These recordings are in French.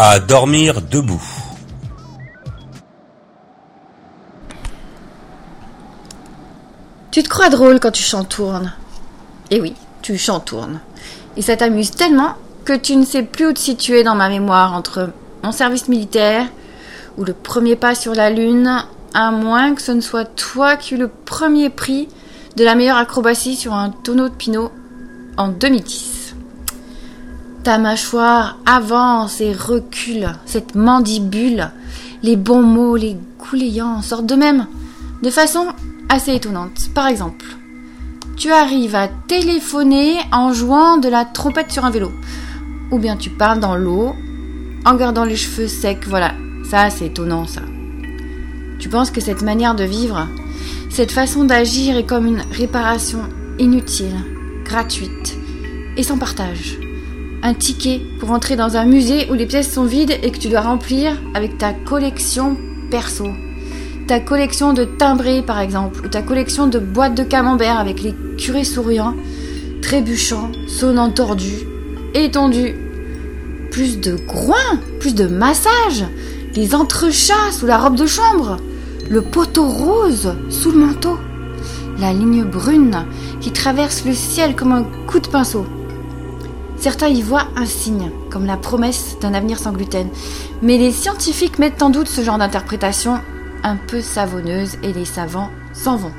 à dormir debout. Tu te crois drôle quand tu chantournes. Et oui, tu chantournes. Et ça t'amuse tellement que tu ne sais plus où te situer dans ma mémoire entre mon service militaire ou le premier pas sur la lune, à moins que ce ne soit toi qui eus le premier prix de la meilleure acrobatie sur un tonneau de pinot en 2010. Ta mâchoire avance et recule, cette mandibule, les bons mots, les goulayants sortent de même, de façon assez étonnante. Par exemple, tu arrives à téléphoner en jouant de la trompette sur un vélo. Ou bien tu parles dans l'eau en gardant les cheveux secs. Voilà, ça c'est étonnant ça. Tu penses que cette manière de vivre, cette façon d'agir est comme une réparation inutile, gratuite et sans partage. Un ticket pour entrer dans un musée où les pièces sont vides et que tu dois remplir avec ta collection perso ta collection de timbrés par exemple, ou ta collection de boîtes de camembert avec les curés souriants, trébuchants, sonnant tordus, étendus. Plus de groins, plus de massages, les entrechats sous la robe de chambre, le poteau rose sous le manteau, la ligne brune qui traverse le ciel comme un coup de pinceau. Certains y voient un signe, comme la promesse d'un avenir sans gluten. Mais les scientifiques mettent en doute ce genre d'interprétation un peu savonneuse et les savants s'en vont.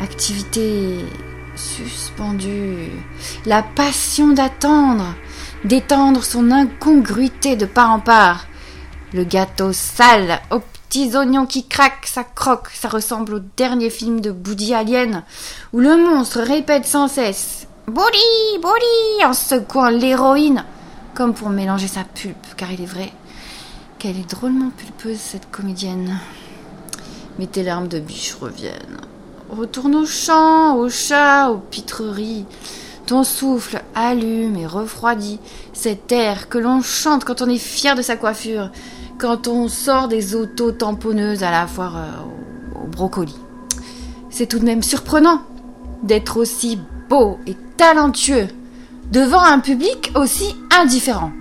Activité suspendue. La passion d'attendre, d'étendre son incongruité de part en part. Le gâteau sale, aux petits oignons qui craquent, ça croque, ça ressemble au dernier film de Woody Alien, où le monstre répète sans cesse Body, body en secouant l'héroïne, comme pour mélanger sa pulpe, car il est vrai qu'elle est drôlement pulpeuse, cette comédienne. Mais tes larmes de biche reviennent. Retourne au champ, au chat, aux pitreries. Ton souffle allume et refroidit cet air que l'on chante quand on est fier de sa coiffure, quand on sort des autos tamponneuses à la foire euh, au brocoli. C'est tout de même surprenant d'être aussi beau et talentueux devant un public aussi indifférent.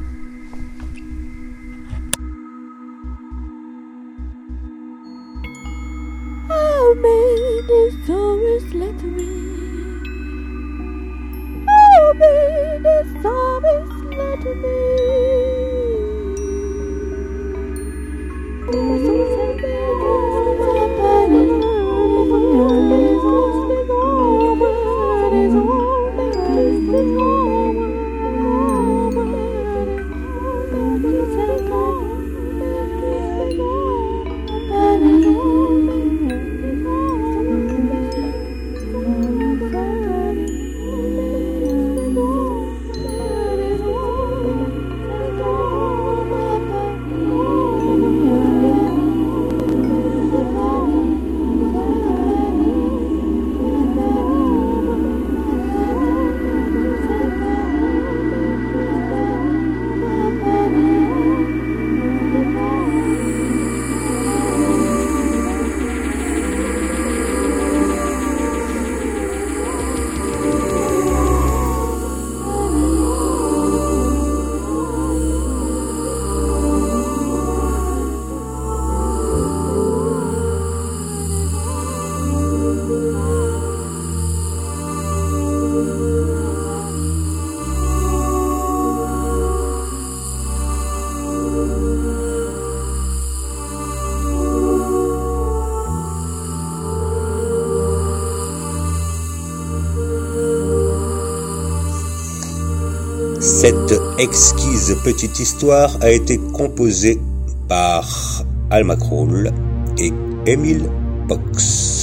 Cette exquise petite histoire a été composée par Alma Kroll et Emile Box.